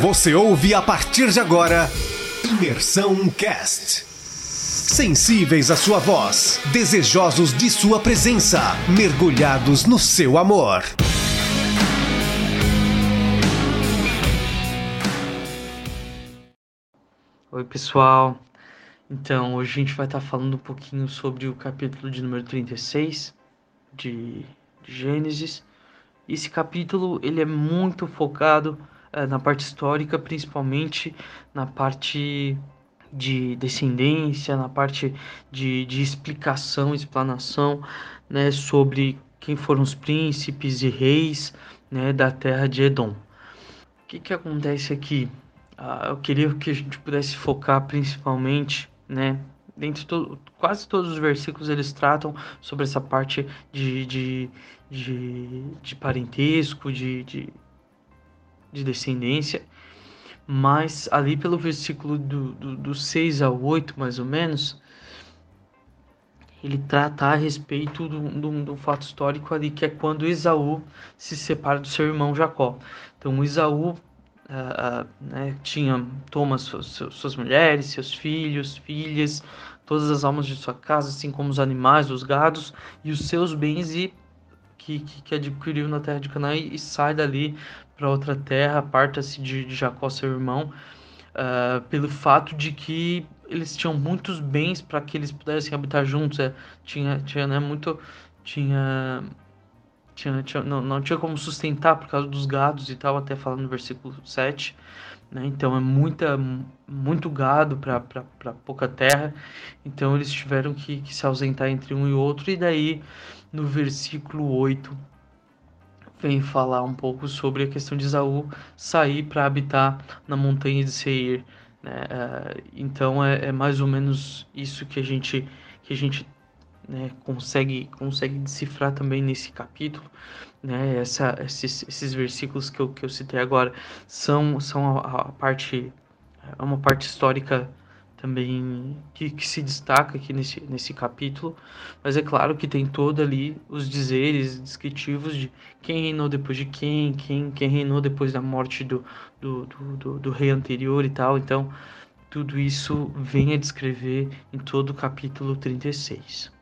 Você ouve a partir de agora Imersão Cast. Sensíveis à sua voz, desejosos de sua presença, mergulhados no seu amor. Oi, pessoal. Então, hoje a gente vai estar falando um pouquinho sobre o capítulo de número 36 de, de Gênesis. Esse capítulo ele é muito focado na parte histórica, principalmente na parte de descendência, na parte de, de explicação, explanação, né, sobre quem foram os príncipes e reis, né, da terra de Edom. O que que acontece aqui? Ah, eu queria que a gente pudesse focar principalmente, né, dentro de quase todos os versículos eles tratam sobre essa parte de, de, de, de parentesco, de, de, de, descendência, mas ali pelo versículo do, do, do 6 ao 8, mais ou menos, ele trata a respeito do, fato histórico ali, que é quando Esaú se separa do seu irmão Jacó. Então, Esaú uh, né, tinha toma suas, suas mulheres, seus filhos, filhas, todas as almas de sua casa, assim como os animais, os gados e os seus bens e que, que, que adquiriu na terra de Canaã e, e sai dali para outra terra, aparta-se de, de, Jacó, seu irmão, uh, pelo fato de que eles tinham muitos bens para que eles pudessem habitar juntos. É, tinha, tinha, né, muito, tinha tinha, tinha, não, não tinha como sustentar por causa dos gados e tal, até falando no versículo 7. Né? Então é muita, muito gado para pouca terra. Então eles tiveram que, que, se ausentar entre um e outro. E daí, no versículo 8, vem falar um pouco sobre a questão de Isaú sair para habitar na montanha de Seir. Né? Uh, então é, é mais ou menos isso que a gente, que a gente né, consegue, consegue decifrar também nesse capítulo. Né, essa, esses, esses versículos que eu, que eu citei agora são, são a, a parte, é uma parte histórica também que, que, se destaca aqui nesse, nesse capítulo, mas é claro que tem todo ali os dizeres descritivos de quem reinou depois de quem, quem, quem reinou depois da morte do, do, do, do, do rei anterior e tal, então tudo isso vem a descrever em todo o capítulo 36.